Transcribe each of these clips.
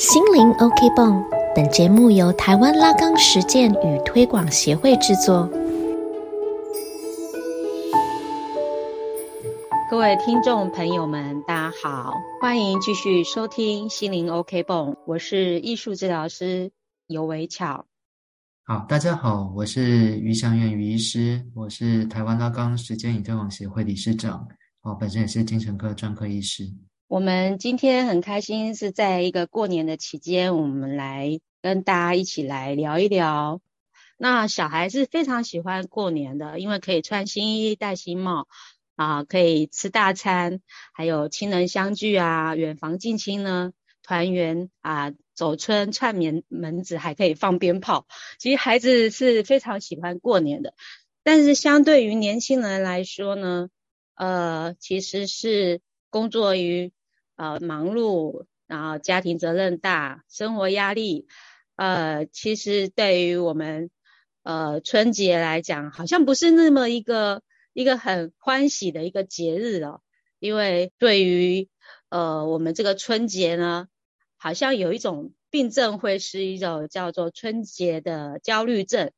心灵 OK 泵，本节目由台湾拉钢实践与推广协会制作。各位听众朋友们，大家好，欢迎继续收听心灵 OK 泵，我是艺术治疗师尤维巧。好，大家好，我是于祥元于医师，我是台湾拉钢实践与推广协会理事长，哦，本身也是精神科专科医师。我们今天很开心，是在一个过年的期间，我们来跟大家一起来聊一聊。那小孩是非常喜欢过年的，因为可以穿新衣、戴新帽啊，可以吃大餐，还有亲人相聚啊，远房近亲呢团圆啊，走春串门门子，还可以放鞭炮。其实孩子是非常喜欢过年的，但是相对于年轻人来说呢，呃，其实是工作于呃，忙碌，然后家庭责任大，生活压力，呃，其实对于我们呃春节来讲，好像不是那么一个一个很欢喜的一个节日了。因为对于呃我们这个春节呢，好像有一种病症，会是一种叫做春节的焦虑症，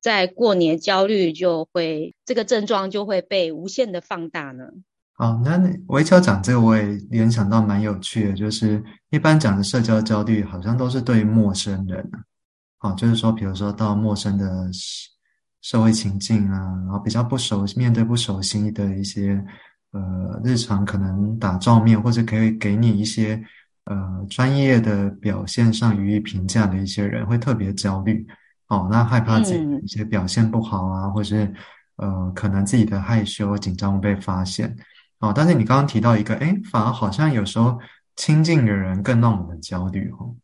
在过年焦虑就会这个症状就会被无限的放大呢。好，那微乔讲这个，我也联想到蛮有趣的，就是一般讲的社交焦虑，好像都是对陌生人啊，好，就是说，比如说到陌生的社会情境啊，然后比较不熟，面对不熟悉的一些呃日常，可能打照面或者可以给你一些呃专业的表现上予以评价的一些人，会特别焦虑，哦，那害怕自己一些表现不好啊，或是呃可能自己的害羞紧张被发现。哦，但是你刚刚提到一个，哎，反而好像有时候亲近的人更让我们焦虑，哦。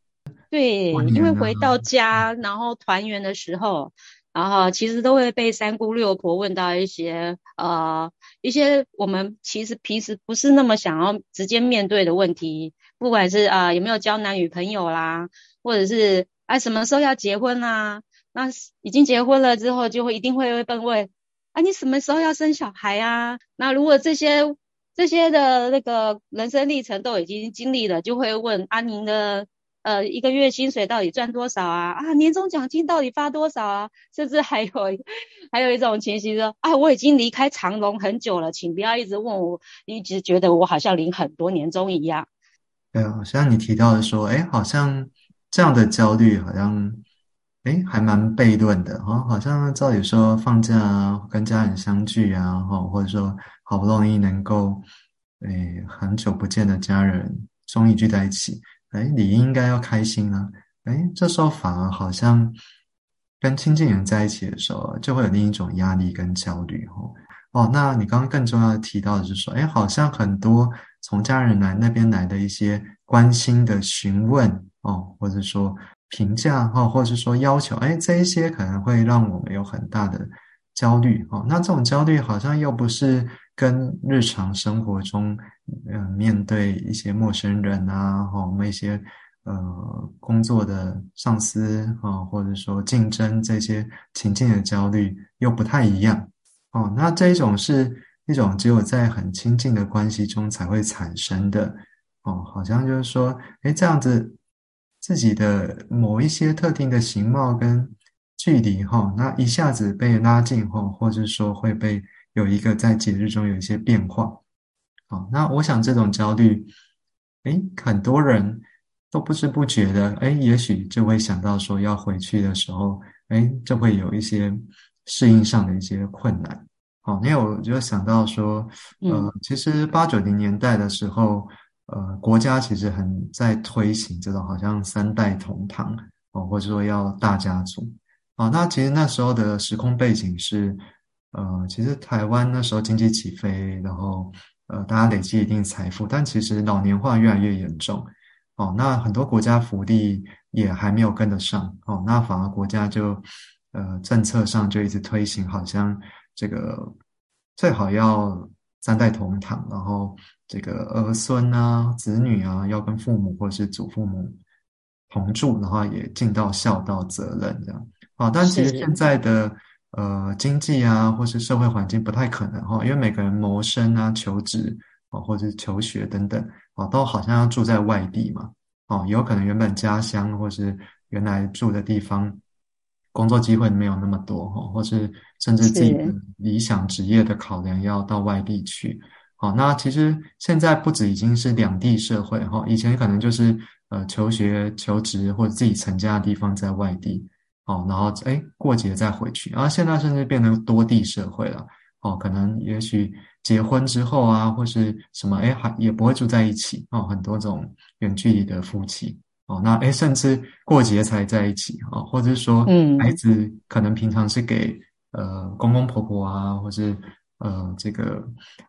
对，因为回到家，然后团圆的时候，然后其实都会被三姑六婆问到一些，呃，一些我们其实平时不是那么想要直接面对的问题，不管是啊有没有交男女朋友啦，或者是啊什么时候要结婚啦，那已经结婚了之后，就会一定会被问，啊你什么时候要生小孩啊？那如果这些。这些的那个人生历程都已经经历了，就会问阿宁的呃一个月薪水到底赚多少啊？啊年终奖金到底发多少啊？甚至还有还有一种情形说啊我已经离开长隆很久了，请不要一直问我，一直觉得我好像领很多年终一样。对啊，像你提到的说，哎，好像这样的焦虑好像哎还蛮悖论的哈，好像照理说放假，跟家人相聚啊，哈，或者说。好不容易能够，诶，很久不见的家人终于聚在一起，诶，你应该要开心啊，诶，这时候反而好像跟亲近人在一起的时候，就会有另一种压力跟焦虑，哦，哦，那你刚刚更重要的提到的是说，诶，好像很多从家人来那边来的一些关心的询问，哦，或者说评价，哈，或者说要求，诶，这一些可能会让我们有很大的焦虑，哦，那这种焦虑好像又不是。跟日常生活中，呃，面对一些陌生人啊，哈，我们一些呃工作的上司啊，或者说竞争这些情境的焦虑又不太一样哦。那这一种是一种只有在很亲近的关系中才会产生的哦，好像就是说，哎，这样子自己的某一些特定的形貌跟距离哈，那一下子被拉近哈，或者说会被。有一个在节日中有一些变化，好，那我想这种焦虑，哎，很多人都不知不觉的，哎，也许就会想到说要回去的时候，哎，就会有一些适应上的一些困难，好，因为我就想到说，呃，其实八九零年代的时候，呃，国家其实很在推行这种好像三代同堂，哦，或者说要大家族，啊，那其实那时候的时空背景是。呃，其实台湾那时候经济起飞，然后呃，大家累积一定财富，但其实老年化越来越严重，哦，那很多国家福利也还没有跟得上，哦，那反而国家就呃政策上就一直推行，好像这个最好要三代同堂，然后这个儿孙啊、子女啊要跟父母或是祖父母同住，然后也尽到孝道责任这样，啊，但其实现在的。呃，经济啊，或是社会环境不太可能哈，因为每个人谋生啊、求职啊，或者是求学等等啊，都好像要住在外地嘛。哦，有可能原本家乡或是原来住的地方，工作机会没有那么多哈，或是甚至自己的理想职业的考量要到外地去。好，那其实现在不止已经是两地社会哈，以前可能就是呃求学、求职或者自己成家的地方在外地，哦，然后哎过节再回去，然后现在甚至变成多地社会了，哦，可能也许结婚之后啊，或是什么哎还也不会住在一起哦，很多种远距离的夫妻哦，那哎甚至过节才在一起哦，或者是说嗯孩子可能平常是给呃公公婆婆啊，或是。呃，这个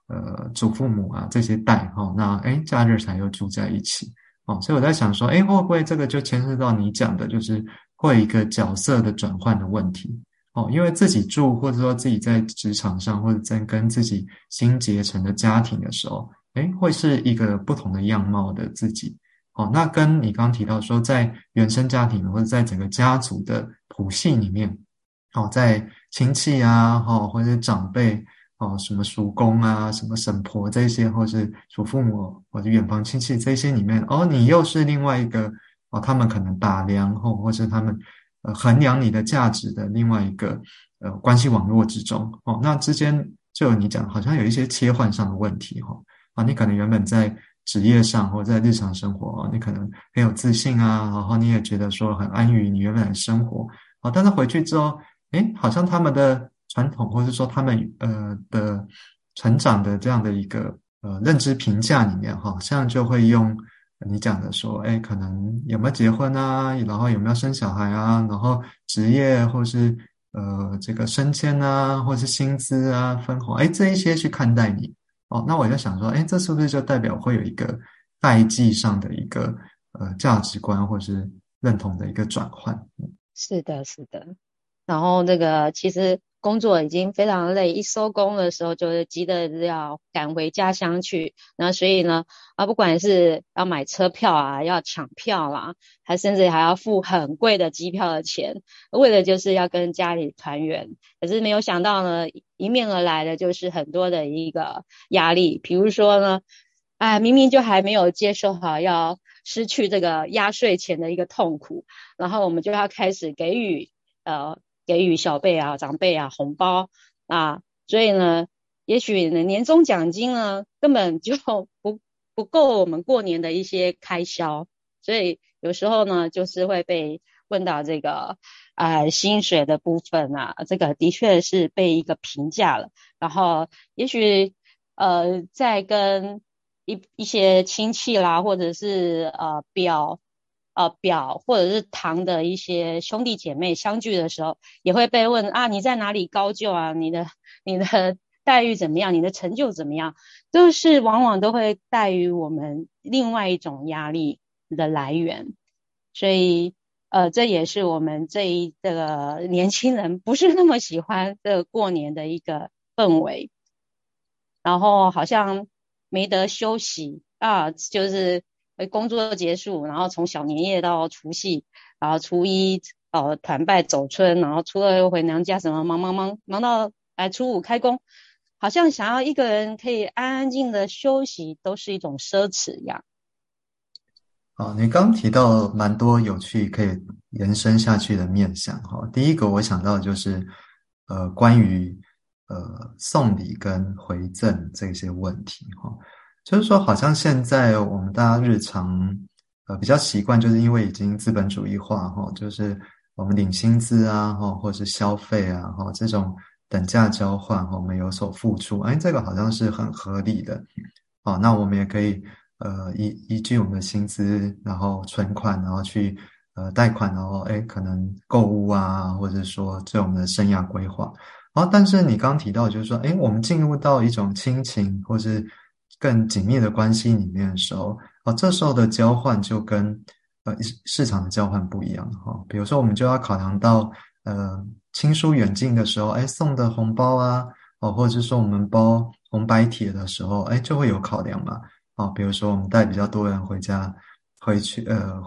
呃，祖父母啊，这些带哈，那哎，假日才又住在一起哦，所以我在想说，哎，会不会这个就牵涉到你讲的，就是会一个角色的转换的问题哦？因为自己住，或者说自己在职场上，或者在跟自己新结成的家庭的时候，哎，会是一个不同的样貌的自己哦。那跟你刚刚提到说，在原生家庭或者在整个家族的谱系里面，哦，在亲戚啊，哈，或者长辈。哦，什么叔公啊，什么婶婆这些，或是祖父母或者远房亲戚这些里面，哦，你又是另外一个哦，他们可能打量或或是他们呃衡量你的价值的另外一个呃关系网络之中哦，那之间就你讲，好像有一些切换上的问题哈啊，你可能原本在职业上或在日常生活，你可能很有自信啊，然后你也觉得说很安于你原本的生活啊，但是回去之后，诶，好像他们的。传统，或者说他们呃的成长的这样的一个呃认知评价里面，好像就会用你讲的说，哎，可能有没有结婚啊，然后有没有生小孩啊，然后职业或是呃这个升迁啊，或是薪资啊、分红，哎，这一些去看待你哦。那我就想说，哎，这是不是就代表会有一个代际上的一个呃价值观或是认同的一个转换？是的，是的。然后这个其实。工作已经非常累，一收工的时候就是急得要赶回家乡去。那所以呢，啊，不管是要买车票啊，要抢票啦，还甚至还要付很贵的机票的钱，为了就是要跟家里团圆。可是没有想到呢，迎面而来的就是很多的一个压力。比如说呢，哎，明明就还没有接受好要失去这个压岁钱的一个痛苦，然后我们就要开始给予呃。给予小辈啊、长辈啊红包啊，所以呢，也许呢年终奖金呢根本就不不够我们过年的一些开销，所以有时候呢就是会被问到这个啊薪水的部分啊，这个的确是被一个评价了，然后也许呃在跟一一些亲戚啦，或者是呃表。呃，表或者是堂的一些兄弟姐妹相聚的时候，也会被问啊，你在哪里高就啊？你的你的 待遇怎么样？你的成就怎么样？都是往往都会带于我们另外一种压力的来源。所以，呃，这也是我们这一这个年轻人不是那么喜欢的过年的一个氛围。然后好像没得休息啊，就是。工作结束，然后从小年夜到除夕，然后初一呃团拜走春，然后初二又回娘家，什么忙忙忙忙到哎初五开工，好像想要一个人可以安安静的休息，都是一种奢侈一样。哦，你刚提到蛮多有趣可以延伸下去的面向哈。第一个我想到就是呃关于呃送礼跟回赠这些问题哈。就是说，好像现在我们大家日常呃比较习惯，就是因为已经资本主义化哈，就是我们领薪资啊哈，或是消费啊哈，这种等价交换哈，我们有所付出，哎，这个好像是很合理的，哦，那我们也可以呃依依据我们的薪资，然后存款，然后去呃贷款，然后哎可能购物啊，或者说做我们的生涯规划，然后但是你刚提到就是说，哎，我们进入到一种亲情或是更紧密的关系里面的时候，哦，这时候的交换就跟呃市场的交换不一样哈。比如说，我们就要考量到呃亲疏远近的时候，哎，送的红包啊，哦，或者是说我们包红白帖的时候，哎，就会有考量嘛。哦，比如说我们带比较多人回家，回去呃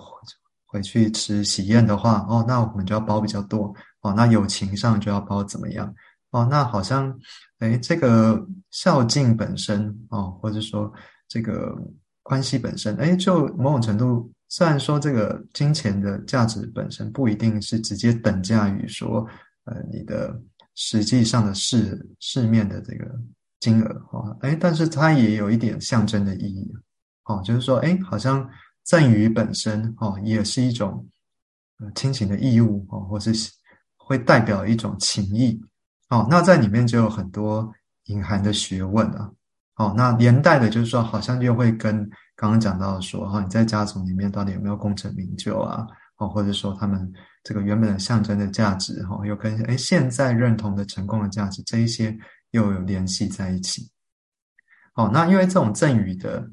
回去吃喜宴的话，哦，那我们就要包比较多。哦，那友情上就要包怎么样？哦，那好像，哎，这个孝敬本身哦，或者说这个关系本身，哎，就某种程度虽然说这个金钱的价值本身不一定是直接等价于说，呃，你的实际上的市市面的这个金额哈，哎，但是它也有一点象征的意义，哦，就是说，哎，好像赠与本身哦，也是一种呃亲情的义务哦，或是会代表一种情谊，哦，那在里面就有很多隐含的学问啊，哦，那连带的就是说，好像又会跟。刚刚讲到说哈，你在家族里面到底有没有功成名就啊？哦，或者说他们这个原本的象征的价值哈，又跟哎现在认同的成功的价值这一些又有联系在一起。哦，那因为这种赠与的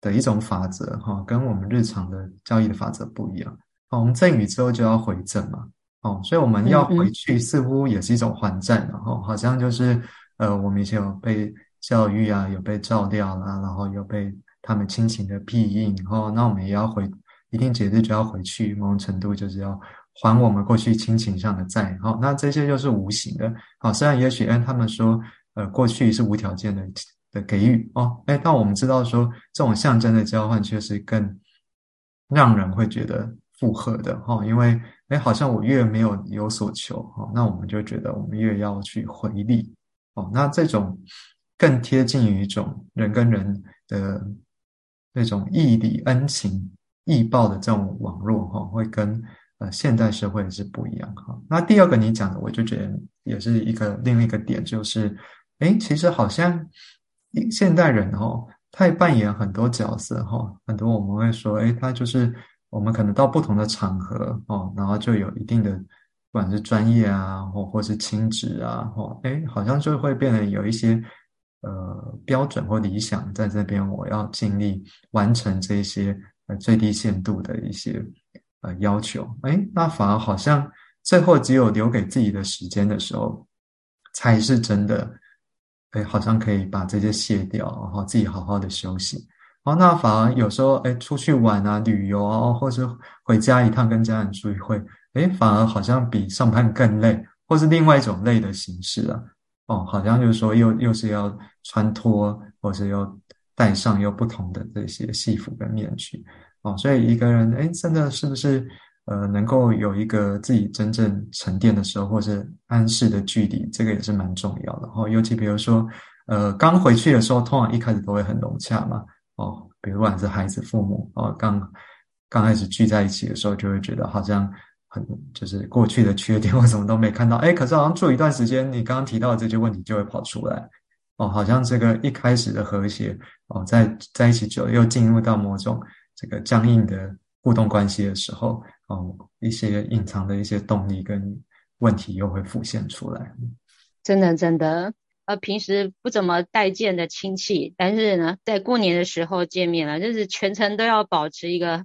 的一种法则哈，跟我们日常的交易的法则不一样。哦，我们赠与之后就要回赠嘛。哦，所以我们要回去似乎也是一种还债，然后好像就是呃，我们以前有被教育啊，有被照料啦，然后有被。他们亲情的庇荫，哦，那我们也要回一定节日就要回去，某种程度就是要还我们过去亲情上的债，好，那这些就是无形的，好，虽然也许哎，他们说，呃，过去是无条件的的给予，哦，哎，但我们知道说，这种象征的交换确实更让人会觉得负荷的，哈，因为哎，好像我越没有有所求，哈，那我们就觉得我们越要去回力，哦，那这种更贴近于一种人跟人的。那种义理恩情义报的这种网络哈，会跟呃现代社会是不一样哈。那第二个你讲的，我就觉得也是一个另一个点，就是哎，其实好像现代人哈，他也扮演很多角色哈。很多我们会说，哎，他就是我们可能到不同的场合哦，然后就有一定的不管是专业啊，或或是亲职啊，或哎，好像就会变得有一些。呃，标准或理想在这边，我要尽力完成这些呃最低限度的一些呃要求。哎，那反而好像最后只有留给自己的时间的时候，才是真的，哎，好像可以把这些卸掉，然后自己好好的休息。哦，那反而有时候哎，出去玩啊、旅游啊，或者回家一趟跟家人聚会，哎，反而好像比上班更累，或是另外一种累的形式啊。哦，好像就是说，又又是要穿脱，或是要戴上又不同的这些戏服跟面具，哦，所以一个人，哎，真的是不是，呃，能够有一个自己真正沉淀的时候，或是安适的距离，这个也是蛮重要的。哦，尤其比如说，呃，刚回去的时候，通常一开始都会很融洽嘛，哦，比如不管是孩子、父母，哦，刚刚开始聚在一起的时候，就会觉得好像。很就是过去的缺点，我什么都没看到。哎，可是好像住一段时间，你刚刚提到的这些问题就会跑出来。哦，好像这个一开始的和谐，哦，在在一起久了，又进入到某种这个僵硬的互动关系的时候，哦，一些隐藏的一些动力跟问题又会浮现出来。真的，真的，呃，平时不怎么待见的亲戚，但是呢，在过年的时候见面了，就是全程都要保持一个。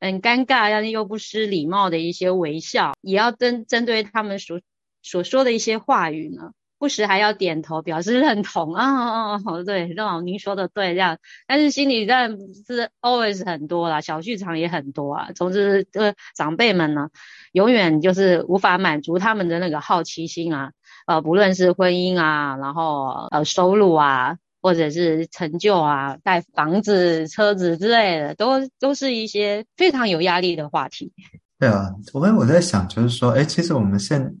很尴尬，但是又不失礼貌的一些微笑，也要针针对他们所所说的一些话语呢，不时还要点头表示认同啊，哦，对，让您说的对这样，但是心里但是 always 很多啦，小剧场也很多啊。总之，呃，长辈们呢，永远就是无法满足他们的那个好奇心啊，呃，不论是婚姻啊，然后呃收入啊。或者是成就啊，带房子、车子之类的，都都是一些非常有压力的话题。对啊，我们我在想，就是说，哎，其实我们现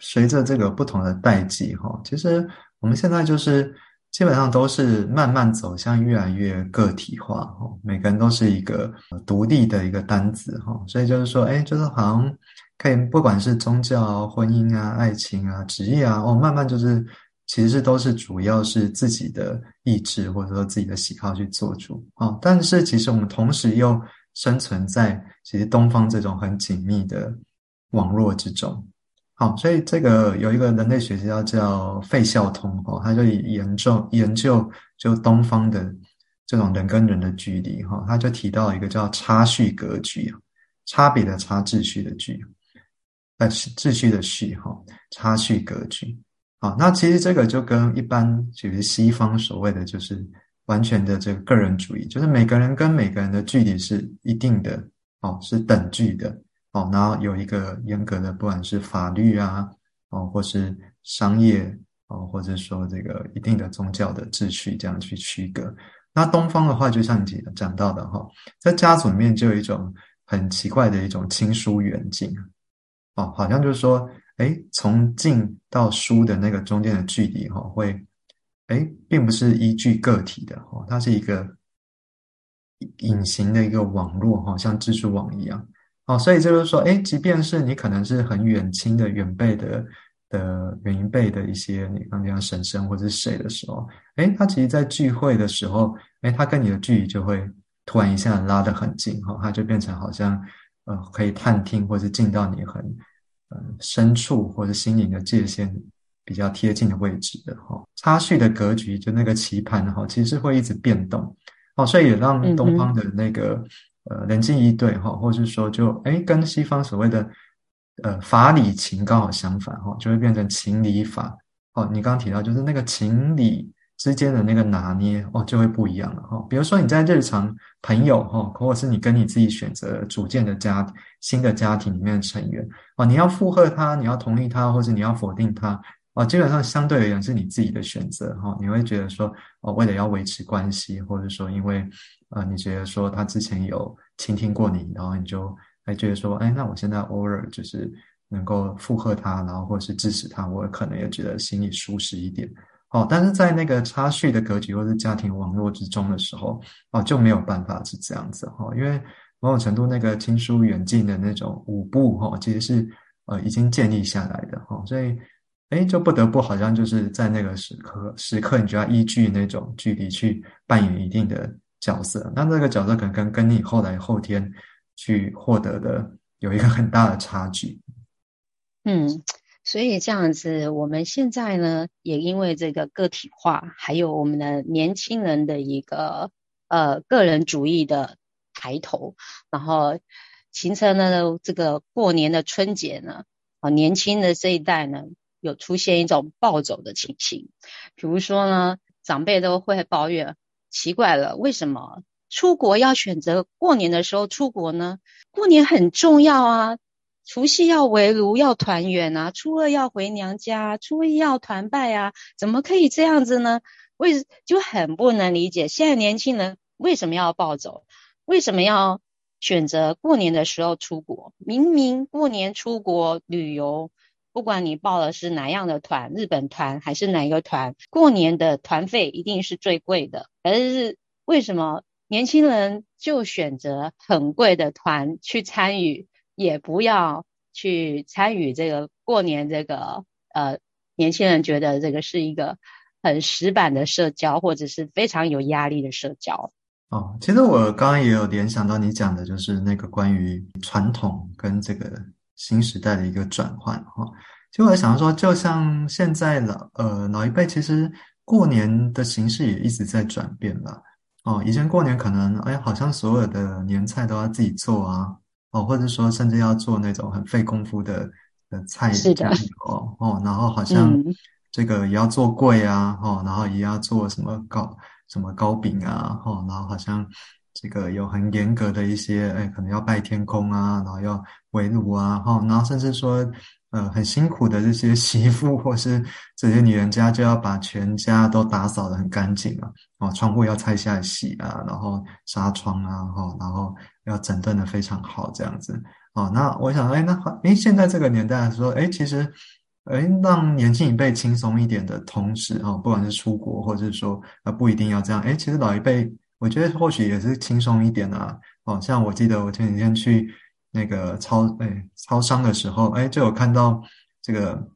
随着这个不同的代际，哈，其实我们现在就是基本上都是慢慢走向越来越个体化，哈，每个人都是一个独立的一个单子，哈，所以就是说，哎，就是好像可以不管是宗教、婚姻啊、爱情啊、职业啊，哦，慢慢就是。其实都是主要是自己的意志或者说自己的喜好去做主啊，但是其实我们同时又生存在其实东方这种很紧密的网络之中，好，所以这个有一个人类学家叫费孝通哦，他就研究研究就东方的这种人跟人的距离哈，他就提到一个叫差序格局，差别的差秩序的序，呃秩序的序哈，差序格局。啊，那其实这个就跟一般就是西方所谓的就是完全的这个个人主义，就是每个人跟每个人的距离是一定的，哦，是等距的，哦，然后有一个严格的，不管是法律啊，哦，或是商业，哦，或者说这个一定的宗教的秩序这样去区隔，那东方的话，就像你讲到的哈，在家族里面就有一种很奇怪的一种亲疏远近哦，好像就是说，哎，从近到疏的那个中间的距离哈，会，哎，并不是依据个体的哈，它是一个隐形的一个网络哈，像蜘蛛网一样哦，所以就是说，哎，即便是你可能是很远亲的远辈的。的原因辈的一些，你刚讲婶婶或者是谁的时候，哎，他其实，在聚会的时候，哎，他跟你的距离就会突然一下拉得很近，哈，他就变成好像，呃，可以探听或者进到你很，呃，深处或者心灵的界限比较贴近的位置的，哈，插叙的格局就那个棋盘，哈，其实会一直变动，哦，所以也让东方的那个，呃，人际一对，哈，或者是说，就哎，跟西方所谓的。呃，法理情刚好相反哈，就会变成情理法哦。你刚刚提到就是那个情理之间的那个拿捏哦，就会不一样了哈。比如说你在日常朋友哈，或者是你跟你自己选择组建的家新的家庭里面的成员哦，你要附和他，你要同意他，或者你要否定他哦，基本上相对而言是你自己的选择哈。你会觉得说哦，为了要维持关系，或者说因为呃，你觉得说他之前有倾听过你，然后你就。还觉得说，哎，那我现在偶尔就是能够附和他，然后或者是支持他，我可能也觉得心里舒适一点。哦，但是在那个差序的格局或是家庭网络之中的时候，哦，就没有办法是这样子哈，因为某种程度那个亲疏远近的那种舞步哈，其实是呃已经建立下来的哈，所以哎，就不得不好像就是在那个时刻时刻，你就要依据那种距离去扮演一定的角色。那这个角色可能跟跟你后来后天。去获得的有一个很大的差距，嗯，所以这样子，我们现在呢，也因为这个个体化，还有我们的年轻人的一个呃个人主义的抬头，然后形成了这个过年的春节呢，啊，年轻的这一代呢，有出现一种暴走的情形，比如说呢，长辈都会抱怨，奇怪了，为什么？出国要选择过年的时候出国呢？过年很重要啊，除夕要围炉要团圆啊，初二要回娘家，初一要团拜啊，怎么可以这样子呢？为就很不能理解，现在年轻人为什么要暴走？为什么要选择过年的时候出国？明明过年出国旅游，不管你报的是哪样的团，日本团还是哪一个团，过年的团费一定是最贵的，而是为什么？年轻人就选择很贵的团去参与，也不要去参与这个过年这个呃，年轻人觉得这个是一个很死板的社交，或者是非常有压力的社交。哦，其实我刚刚也有联想到你讲的，就是那个关于传统跟这个新时代的一个转换哈。其实我想说，就像现在老呃老一辈，其实过年的形式也一直在转变吧。哦，以前过年可能，哎，好像所有的年菜都要自己做啊，哦，或者说甚至要做那种很费功夫的的菜的哦哦，然后好像这个也要做柜啊，哦，然后也要做什么糕什么糕饼啊，哦，然后好像这个有很严格的一些，哎，可能要拜天公啊，然后要围炉啊，哈，然后甚至说。呃，很辛苦的这些媳妇或是这些女人家，就要把全家都打扫的很干净啊，哦，窗户要拆下来洗啊，然后纱窗啊，哈，然后要整顿的非常好，这样子，哦，那我想，哎，那哎，现在这个年代说，哎，其实，哎，让年轻一辈轻松一点的同时，哦，不管是出国或者是说，呃，不一定要这样，哎，其实老一辈，我觉得或许也是轻松一点啊，哦，像我记得我前几天去。那个超哎超商的时候，哎就有看到这个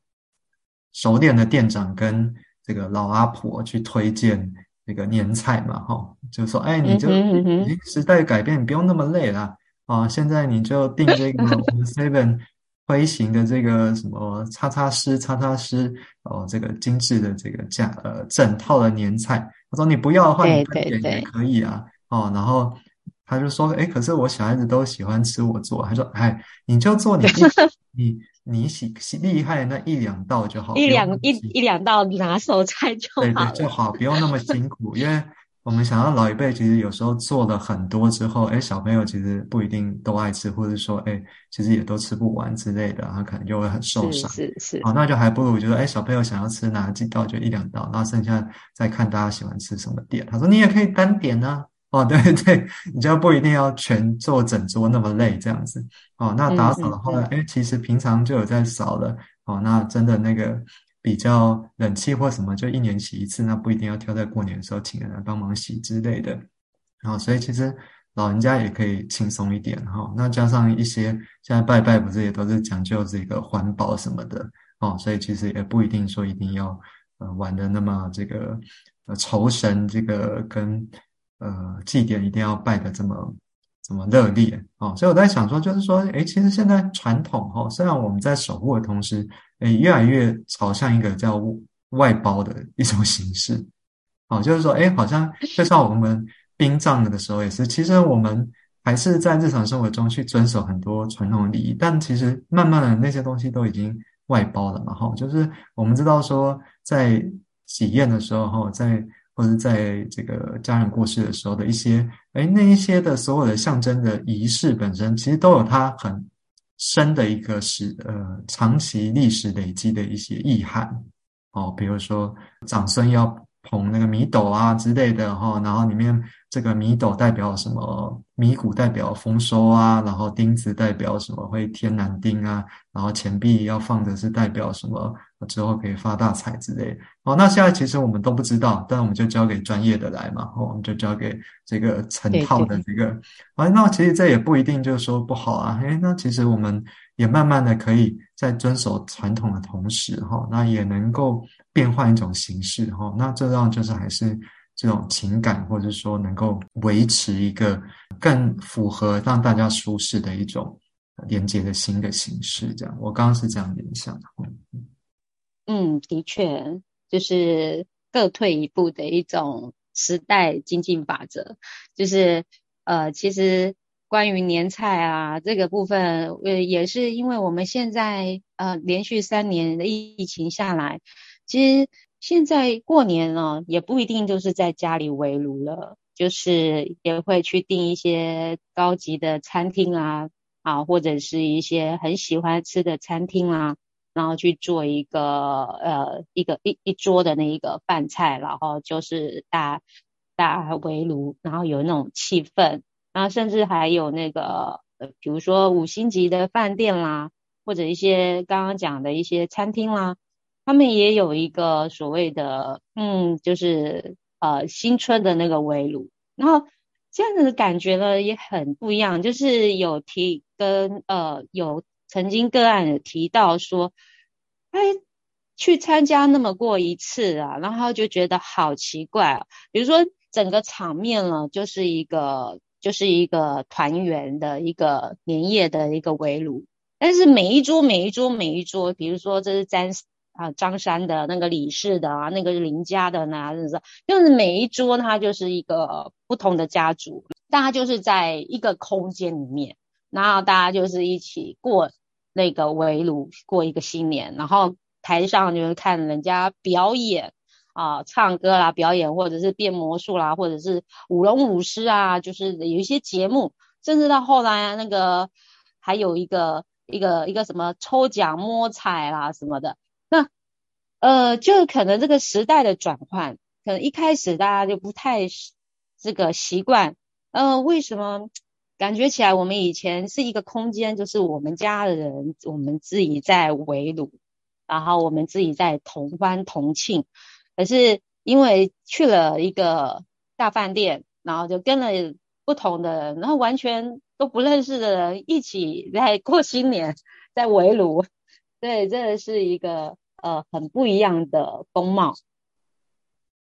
熟练的店长跟这个老阿婆去推荐那个年菜嘛，哈，就说哎你就已时代改变，你不用那么累了啊，现在你就订这个我们 Seven 推行的这个什么叉叉师叉叉师哦，这个精致的这个价呃整套的年菜，他说你不要的话，你分点也可以啊，哦，然后。他就说：“哎，可是我小孩子都喜欢吃我做。”他说：“哎，你就做你 你你喜喜厉害那一两道就好，一两一一两道拿手菜就好，对对就好，不用那么辛苦。因为我们想要老一辈，其实有时候做了很多之后，哎，小朋友其实不一定都爱吃，或者说，哎，其实也都吃不完之类的，他可能就会很受伤。是是是。哦，那就还不如就说，哎，小朋友想要吃哪几道就一两道，然后剩下再看大家喜欢吃什么点。他说你也可以单点呢。哦，对 对，你就不一定要全做整桌那么累这样子。哦，那打扫的话，哎，其实平常就有在扫了。哦，那真的那个。比较冷气或什么，就一年洗一次，那不一定要挑在过年的时候请人来帮忙洗之类的。然后，所以其实老人家也可以轻松一点哈。那加上一些现在拜拜不是也都是讲究这个环保什么的哦，所以其实也不一定说一定要呃玩的那么这个呃酬神这个跟呃祭典一定要拜的这么这么热烈哦。所以我在想说，就是说，诶，其实现在传统哈，虽然我们在守护的同时，诶，越来越朝向一个叫外包的一种 形式，哦，就是说，诶，好像就像我们殡葬的时候也是，其实我们还是在日常生活中去遵守很多传统礼仪，但其实慢慢的那些东西都已经外包了嘛，哈，就是我们知道说，在喜宴的时候，哈，在或者在这个家人过世的时候的一些，诶，那一些的所有的象征的仪式本身，其实都有它很。深的一个是呃长期历史累积的一些意涵哦，比如说长孙要捧那个米斗啊之类的哈，然后里面这个米斗代表什么？米谷代表丰收啊，然后钉子代表什么？会天南钉啊，然后钱币要放的是代表什么？之后可以发大财之类。哦，那现在其实我们都不知道，但我们就交给专业的来嘛，哦，我们就交给这个成套的这个。啊，那其实这也不一定就是说不好啊。诶，那其实我们也慢慢的可以在遵守传统的同时，哈，那也能够变换一种形式，哈，那这样就是还是。这种情感，或者说能够维持一个更符合让大家舒适的一种连接的新的形式，这样，我刚刚是这样联想的。嗯，的确，就是各退一步的一种时代经进法则。就是呃，其实关于年菜啊这个部分，呃，也是因为我们现在呃连续三年的疫情下来，其实。现在过年呢，也不一定就是在家里围炉了，就是也会去订一些高级的餐厅啊，啊，或者是一些很喜欢吃的餐厅啦，然后去做一个呃一个一一桌的那一个饭菜，然后就是大大围炉，然后有那种气氛，然后甚至还有那个呃，比如说五星级的饭店啦，或者一些刚刚讲的一些餐厅啦。他们也有一个所谓的，嗯，就是呃新春的那个围炉，然后这样子的感觉呢也很不一样，就是有提跟呃有曾经个案有提到说，哎，去参加那么过一次啊，然后就觉得好奇怪啊，比如说整个场面呢就是一个就是一个团圆的一个年夜的一个围炉，但是每一桌每一桌每一桌，比如说这是詹。啊，张山的那个李氏的啊，那个林家的呢，就是就是每一桌它就是一个不同的家族，大家就是在一个空间里面，然后大家就是一起过那个围炉过一个新年，然后台上就是看人家表演啊，唱歌啦，表演或者是变魔术啦，或者是舞龙舞狮啊，就是有一些节目，甚至到后来那个还有一个一个一个什么抽奖摸彩啦什么的。那呃，就可能这个时代的转换，可能一开始大家就不太这个习惯。呃，为什么感觉起来我们以前是一个空间，就是我们家的人，我们自己在围炉，然后我们自己在同欢同庆。可是因为去了一个大饭店，然后就跟了不同的人，然后完全都不认识的人一起在过新年，在围炉。对，这是一个呃很不一样的风貌。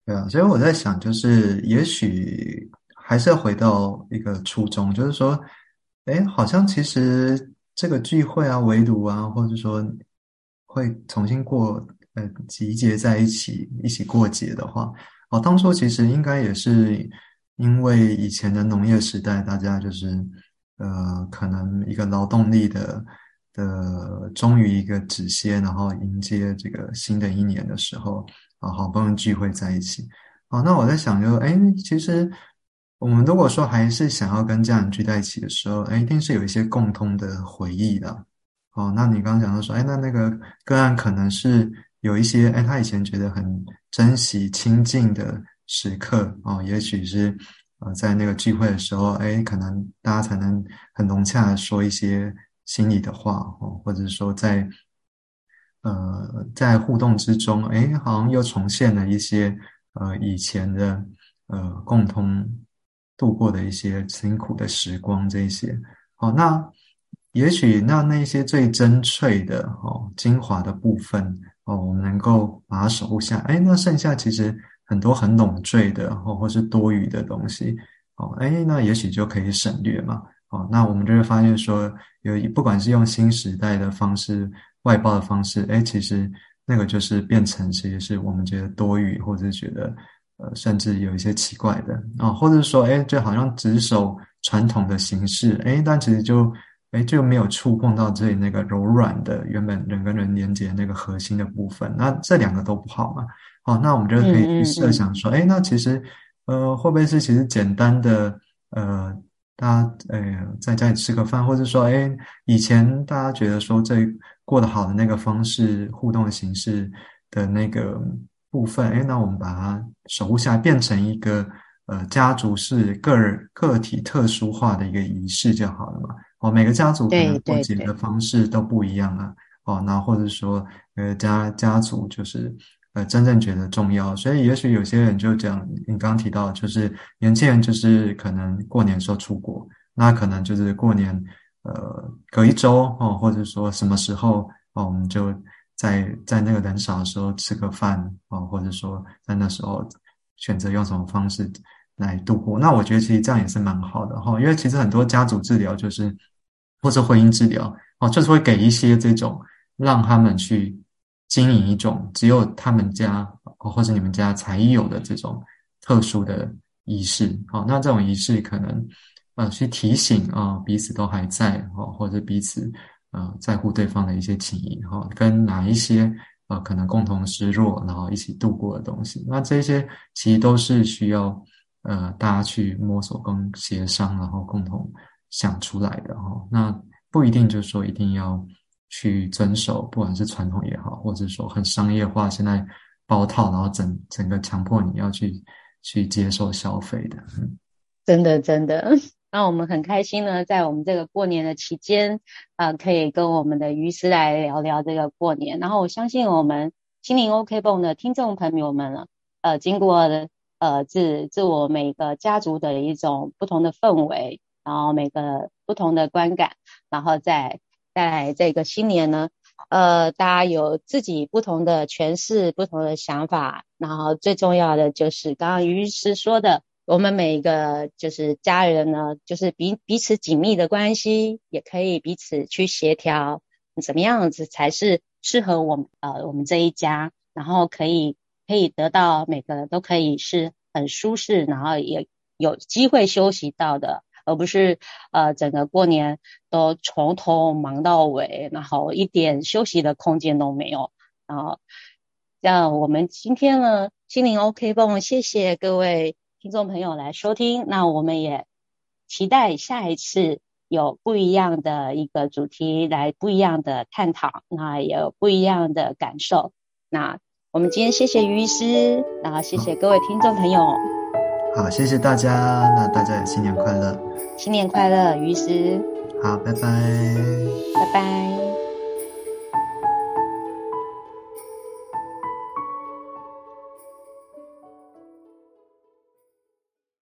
对啊，所以我在想，就是也许还是要回到一个初衷，就是说，哎，好像其实这个聚会啊、围炉啊，或者说会重新过呃集结在一起一起过节的话，哦，当初其实应该也是因为以前的农业时代，大家就是呃可能一个劳动力的。的终于一个止歇，然后迎接这个新的一年的时候啊，好不容易聚会在一起哦，那我在想就，哎，其实我们如果说还是想要跟家人聚在一起的时候，哎，一定是有一些共通的回忆的。哦，那你刚刚讲到说，哎，那那个个案可能是有一些，哎，他以前觉得很珍惜亲近的时刻，哦，也许是呃，在那个聚会的时候，哎，可能大家才能很融洽的说一些心里的话，哦，或者说在呃在互动之中，哎，好像又重现了一些。呃，以前的呃共同度过的一些辛苦的时光，这些，好，那也许那那些最珍翠的哦精华的部分哦，我们能够把它守护下，哎，那剩下其实很多很拢赘的哦，或是多余的东西，哦，哎，那也许就可以省略嘛，哦，那我们就会发现说，有不管是用新时代的方式外包的方式，哎，其实。那个就是变成其实是我们觉得多余，或者觉得呃，甚至有一些奇怪的啊，或者说哎，就好像只守传统的形式，哎，但其实就哎就没有触碰到这里那个柔软的原本人跟人连接那个核心的部分，那这两个都不好嘛。好，那我们就可以去设想说，哎，那其实呃，会不会是其实简单的呃，大家呃在家里吃个饭，或者说哎，以前大家觉得说这。过得好的那个方式互动的形式的那个部分，哎，那我们把它守护下来，变成一个呃家族式个人个体特殊化的一个仪式就好了嘛。哦，每个家族可能过节的方式都不一样啊。哦，那或者说呃家家族就是呃真正觉得重要，所以也许有些人就讲你刚刚提到，就是年轻人就是可能过年时候出国，那可能就是过年。呃，隔一周哦，或者说什么时候哦，我们就在在那个人少的时候吃个饭哦，或者说在那时候选择用什么方式来度过。那我觉得其实这样也是蛮好的哈，因为其实很多家族治疗就是或者婚姻治疗哦，就是会给一些这种让他们去经营一种只有他们家或者你们家才有的这种特殊的仪式。好，那这种仪式可能。呃，去提醒啊，彼此都还在哈，或者彼此呃在乎对方的一些情谊哈，跟哪一些呃可能共同失落，然后一起度过的东西，那这些其实都是需要呃大家去摸索跟协商，然后共同想出来的哈。那不一定就是说一定要去遵守，不管是传统也好，或者说很商业化，现在包套，然后整整个强迫你要去去接受消费的，嗯，真的真的。那我们很开心呢，在我们这个过年的期间，啊，可以跟我们的于师来聊聊这个过年。然后我相信我们心灵 OK 泵的听众朋友们呢，呃，经过呃自自我每个家族的一种不同的氛围，然后每个不同的观感，然后在在这个新年呢，呃，大家有自己不同的诠释、不同的想法，然后最重要的就是刚刚于师说的。我们每一个就是家人呢，就是彼彼此紧密的关系，也可以彼此去协调，怎么样子才是适合我们呃我们这一家，然后可以可以得到每个都可以是很舒适，然后也有机会休息到的，而不是呃整个过年都从头忙到尾，然后一点休息的空间都没有。然后像我们今天呢，心灵 OK 泵，谢谢各位。听众朋友来收听，那我们也期待下一次有不一样的一个主题来不一样的探讨，那也有不一样的感受。那我们今天谢谢于医师，然后谢谢各位听众朋友。好，谢谢大家，那大家新年快乐，新年快乐，于医师。好，拜拜，拜拜。